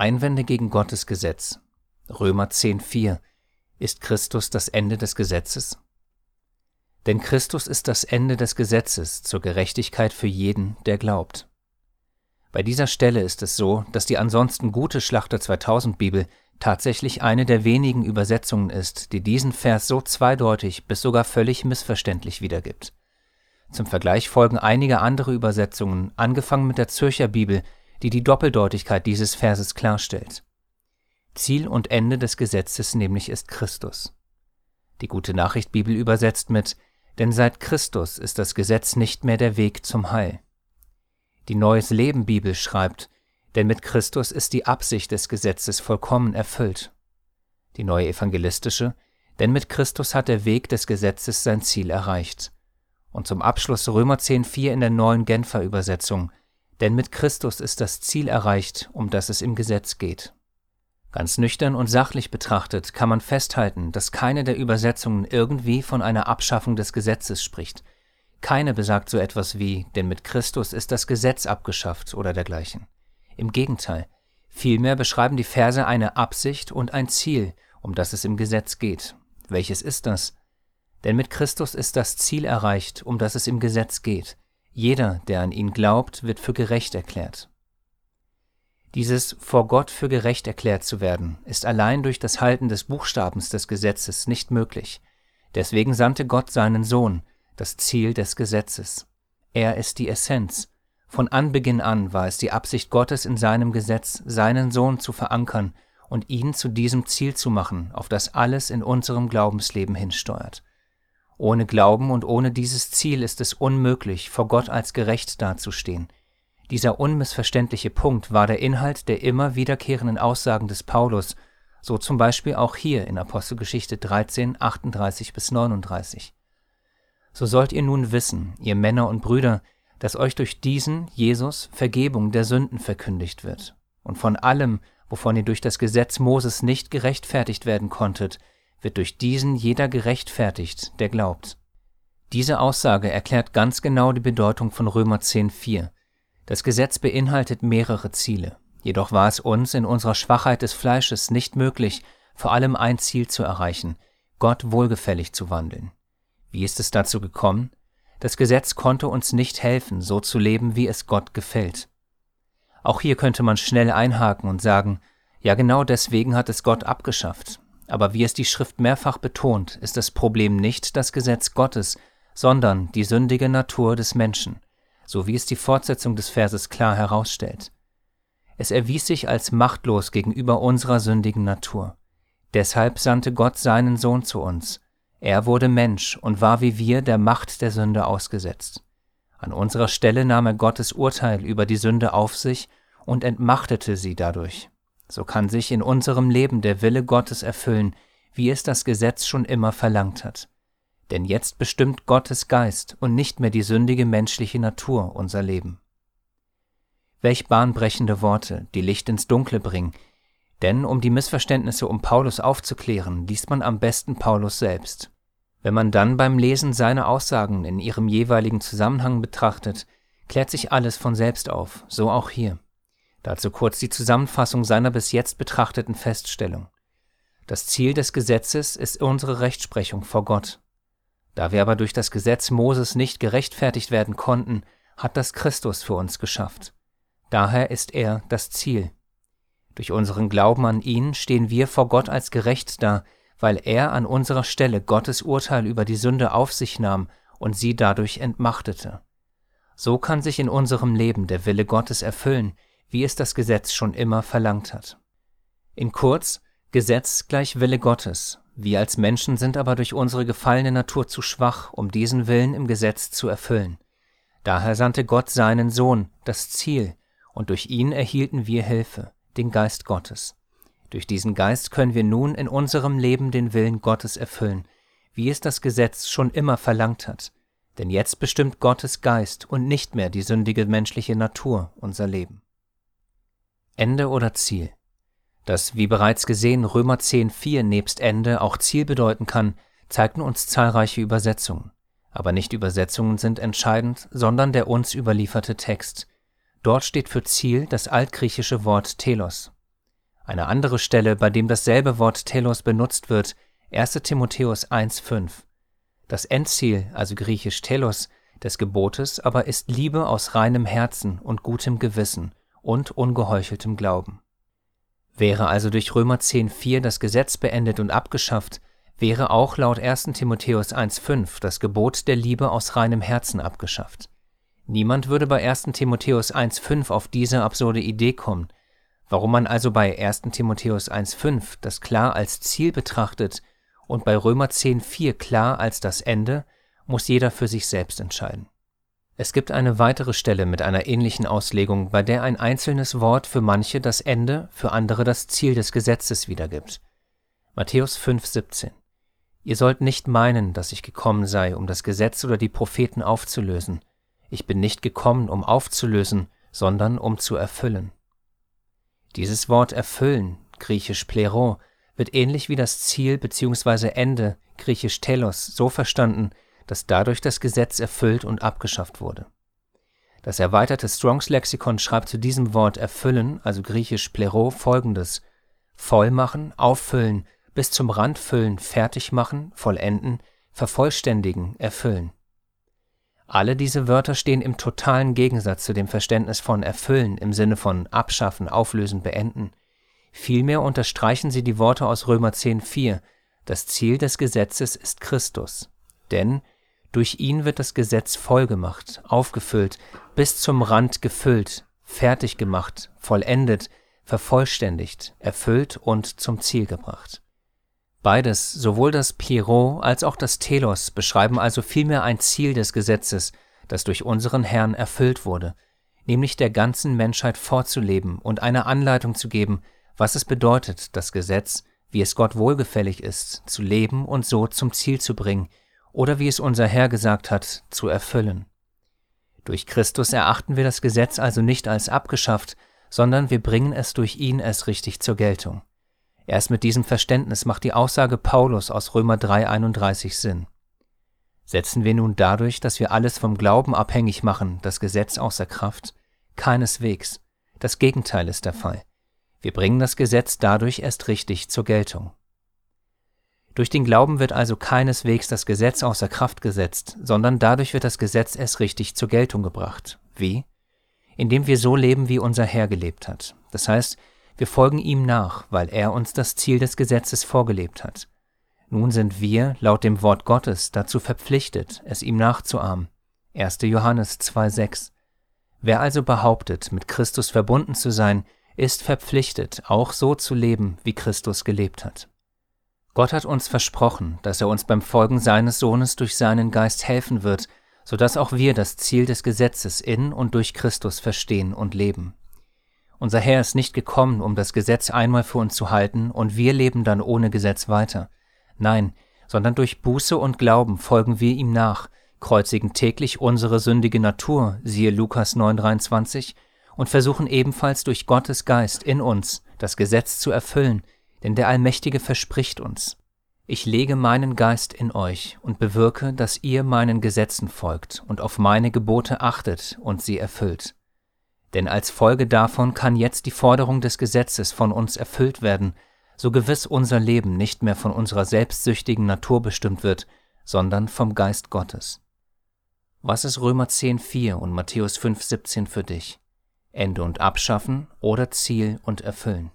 Einwände gegen Gottes Gesetz. Römer 10,4 Ist Christus das Ende des Gesetzes? Denn Christus ist das Ende des Gesetzes zur Gerechtigkeit für jeden, der glaubt. Bei dieser Stelle ist es so, dass die ansonsten gute Schlachter 2000 Bibel tatsächlich eine der wenigen Übersetzungen ist, die diesen Vers so zweideutig bis sogar völlig missverständlich wiedergibt. Zum Vergleich folgen einige andere Übersetzungen, angefangen mit der Zürcher Bibel, die die Doppeldeutigkeit dieses Verses klarstellt. Ziel und Ende des Gesetzes nämlich ist Christus. Die Gute Nachricht Bibel übersetzt mit Denn seit Christus ist das Gesetz nicht mehr der Weg zum Heil. Die Neues Leben Bibel schreibt Denn mit Christus ist die Absicht des Gesetzes vollkommen erfüllt. Die neue evangelistische Denn mit Christus hat der Weg des Gesetzes sein Ziel erreicht und zum Abschluss Römer 10,4 in der neuen Genfer Übersetzung, denn mit Christus ist das Ziel erreicht, um das es im Gesetz geht. Ganz nüchtern und sachlich betrachtet kann man festhalten, dass keine der Übersetzungen irgendwie von einer Abschaffung des Gesetzes spricht. Keine besagt so etwas wie, denn mit Christus ist das Gesetz abgeschafft oder dergleichen. Im Gegenteil, vielmehr beschreiben die Verse eine Absicht und ein Ziel, um das es im Gesetz geht. Welches ist das? Denn mit Christus ist das Ziel erreicht, um das es im Gesetz geht. Jeder, der an ihn glaubt, wird für gerecht erklärt. Dieses vor Gott für gerecht erklärt zu werden, ist allein durch das Halten des Buchstabens des Gesetzes nicht möglich. Deswegen sandte Gott seinen Sohn, das Ziel des Gesetzes. Er ist die Essenz. Von Anbeginn an war es die Absicht Gottes in seinem Gesetz, seinen Sohn zu verankern und ihn zu diesem Ziel zu machen, auf das alles in unserem Glaubensleben hinsteuert. Ohne Glauben und ohne dieses Ziel ist es unmöglich, vor Gott als gerecht dazustehen. Dieser unmissverständliche Punkt war der Inhalt der immer wiederkehrenden Aussagen des Paulus, so zum Beispiel auch hier in Apostelgeschichte 13, 38 bis 39. So sollt ihr nun wissen, ihr Männer und Brüder, dass euch durch diesen, Jesus, Vergebung der Sünden verkündigt wird. Und von allem, wovon ihr durch das Gesetz Moses nicht gerechtfertigt werden konntet, wird durch diesen jeder gerechtfertigt, der glaubt. Diese Aussage erklärt ganz genau die Bedeutung von Römer 10.4. Das Gesetz beinhaltet mehrere Ziele, jedoch war es uns in unserer Schwachheit des Fleisches nicht möglich, vor allem ein Ziel zu erreichen, Gott wohlgefällig zu wandeln. Wie ist es dazu gekommen? Das Gesetz konnte uns nicht helfen, so zu leben, wie es Gott gefällt. Auch hier könnte man schnell einhaken und sagen, ja genau deswegen hat es Gott abgeschafft. Aber wie es die Schrift mehrfach betont, ist das Problem nicht das Gesetz Gottes, sondern die sündige Natur des Menschen, so wie es die Fortsetzung des Verses klar herausstellt. Es erwies sich als machtlos gegenüber unserer sündigen Natur. Deshalb sandte Gott seinen Sohn zu uns. Er wurde Mensch und war wie wir der Macht der Sünde ausgesetzt. An unserer Stelle nahm er Gottes Urteil über die Sünde auf sich und entmachtete sie dadurch so kann sich in unserem Leben der Wille Gottes erfüllen, wie es das Gesetz schon immer verlangt hat. Denn jetzt bestimmt Gottes Geist und nicht mehr die sündige menschliche Natur unser Leben. Welch bahnbrechende Worte, die Licht ins Dunkle bringen, denn um die Missverständnisse um Paulus aufzuklären, liest man am besten Paulus selbst. Wenn man dann beim Lesen seine Aussagen in ihrem jeweiligen Zusammenhang betrachtet, klärt sich alles von selbst auf, so auch hier. Dazu kurz die Zusammenfassung seiner bis jetzt betrachteten Feststellung. Das Ziel des Gesetzes ist unsere Rechtsprechung vor Gott. Da wir aber durch das Gesetz Moses nicht gerechtfertigt werden konnten, hat das Christus für uns geschafft. Daher ist er das Ziel. Durch unseren Glauben an ihn stehen wir vor Gott als gerecht da, weil er an unserer Stelle Gottes Urteil über die Sünde auf sich nahm und sie dadurch entmachtete. So kann sich in unserem Leben der Wille Gottes erfüllen, wie es das Gesetz schon immer verlangt hat. In kurz, Gesetz gleich Wille Gottes. Wir als Menschen sind aber durch unsere gefallene Natur zu schwach, um diesen Willen im Gesetz zu erfüllen. Daher sandte Gott seinen Sohn, das Ziel, und durch ihn erhielten wir Hilfe, den Geist Gottes. Durch diesen Geist können wir nun in unserem Leben den Willen Gottes erfüllen, wie es das Gesetz schon immer verlangt hat. Denn jetzt bestimmt Gottes Geist und nicht mehr die sündige menschliche Natur unser Leben. Ende oder Ziel. Dass, wie bereits gesehen, Römer 10,4 nebst Ende auch Ziel bedeuten kann, zeigten uns zahlreiche Übersetzungen. Aber nicht Übersetzungen sind entscheidend, sondern der uns überlieferte Text. Dort steht für Ziel das altgriechische Wort Telos. Eine andere Stelle, bei dem dasselbe Wort Telos benutzt wird, 1 Timotheus 1,5. Das Endziel, also griechisch Telos, des Gebotes aber ist Liebe aus reinem Herzen und gutem Gewissen und ungeheucheltem Glauben. Wäre also durch Römer 10,4 das Gesetz beendet und abgeschafft, wäre auch laut 1 Timotheus 1,5 das Gebot der Liebe aus reinem Herzen abgeschafft. Niemand würde bei 1 Timotheus 1,5 auf diese absurde Idee kommen. Warum man also bei 1 Timotheus 1,5 das klar als Ziel betrachtet und bei Römer 10,4 klar als das Ende, muss jeder für sich selbst entscheiden. Es gibt eine weitere Stelle mit einer ähnlichen Auslegung, bei der ein einzelnes Wort für manche das Ende, für andere das Ziel des Gesetzes wiedergibt. Matthäus 5,17 Ihr sollt nicht meinen, dass ich gekommen sei, um das Gesetz oder die Propheten aufzulösen. Ich bin nicht gekommen, um aufzulösen, sondern um zu erfüllen. Dieses Wort erfüllen, griechisch plero, wird ähnlich wie das Ziel bzw. Ende, griechisch telos, so verstanden, dass dadurch das Gesetz erfüllt und abgeschafft wurde. Das erweiterte Strongs Lexikon schreibt zu diesem Wort erfüllen, also griechisch plero, folgendes: vollmachen, auffüllen, bis zum Rand füllen, fertig machen, vollenden, vervollständigen, erfüllen. Alle diese Wörter stehen im totalen Gegensatz zu dem Verständnis von erfüllen im Sinne von abschaffen, auflösen, beenden. Vielmehr unterstreichen sie die Worte aus Römer 10,4: Das Ziel des Gesetzes ist Christus. Denn durch ihn wird das Gesetz vollgemacht, aufgefüllt, bis zum Rand gefüllt, fertig gemacht, vollendet, vervollständigt, erfüllt und zum Ziel gebracht. Beides, sowohl das Pierrot als auch das Telos, beschreiben also vielmehr ein Ziel des Gesetzes, das durch unseren Herrn erfüllt wurde, nämlich der ganzen Menschheit vorzuleben und eine Anleitung zu geben, was es bedeutet, das Gesetz, wie es Gott wohlgefällig ist, zu leben und so zum Ziel zu bringen, oder wie es unser Herr gesagt hat, zu erfüllen. Durch Christus erachten wir das Gesetz also nicht als abgeschafft, sondern wir bringen es durch ihn erst richtig zur Geltung. Erst mit diesem Verständnis macht die Aussage Paulus aus Römer 3,31 Sinn. Setzen wir nun dadurch, dass wir alles vom Glauben abhängig machen, das Gesetz außer Kraft? Keineswegs. Das Gegenteil ist der Fall. Wir bringen das Gesetz dadurch erst richtig zur Geltung. Durch den Glauben wird also keineswegs das Gesetz außer Kraft gesetzt, sondern dadurch wird das Gesetz erst richtig zur Geltung gebracht. Wie? Indem wir so leben, wie unser Herr gelebt hat. Das heißt, wir folgen ihm nach, weil er uns das Ziel des Gesetzes vorgelebt hat. Nun sind wir, laut dem Wort Gottes, dazu verpflichtet, es ihm nachzuahmen. 1. Johannes 2,6 Wer also behauptet, mit Christus verbunden zu sein, ist verpflichtet, auch so zu leben, wie Christus gelebt hat. Gott hat uns versprochen, dass er uns beim Folgen seines Sohnes durch seinen Geist helfen wird, so dass auch wir das Ziel des Gesetzes in und durch Christus verstehen und leben. Unser Herr ist nicht gekommen, um das Gesetz einmal für uns zu halten, und wir leben dann ohne Gesetz weiter. Nein, sondern durch Buße und Glauben folgen wir ihm nach, kreuzigen täglich unsere sündige Natur, siehe Lukas 9,23, und versuchen ebenfalls durch Gottes Geist in uns das Gesetz zu erfüllen, denn der Allmächtige verspricht uns, ich lege meinen Geist in euch und bewirke, dass ihr meinen Gesetzen folgt und auf meine Gebote achtet und sie erfüllt. Denn als Folge davon kann jetzt die Forderung des Gesetzes von uns erfüllt werden, so gewiss unser Leben nicht mehr von unserer selbstsüchtigen Natur bestimmt wird, sondern vom Geist Gottes. Was ist Römer 10,4 und Matthäus 5,17 für dich? Ende und Abschaffen oder Ziel und Erfüllen?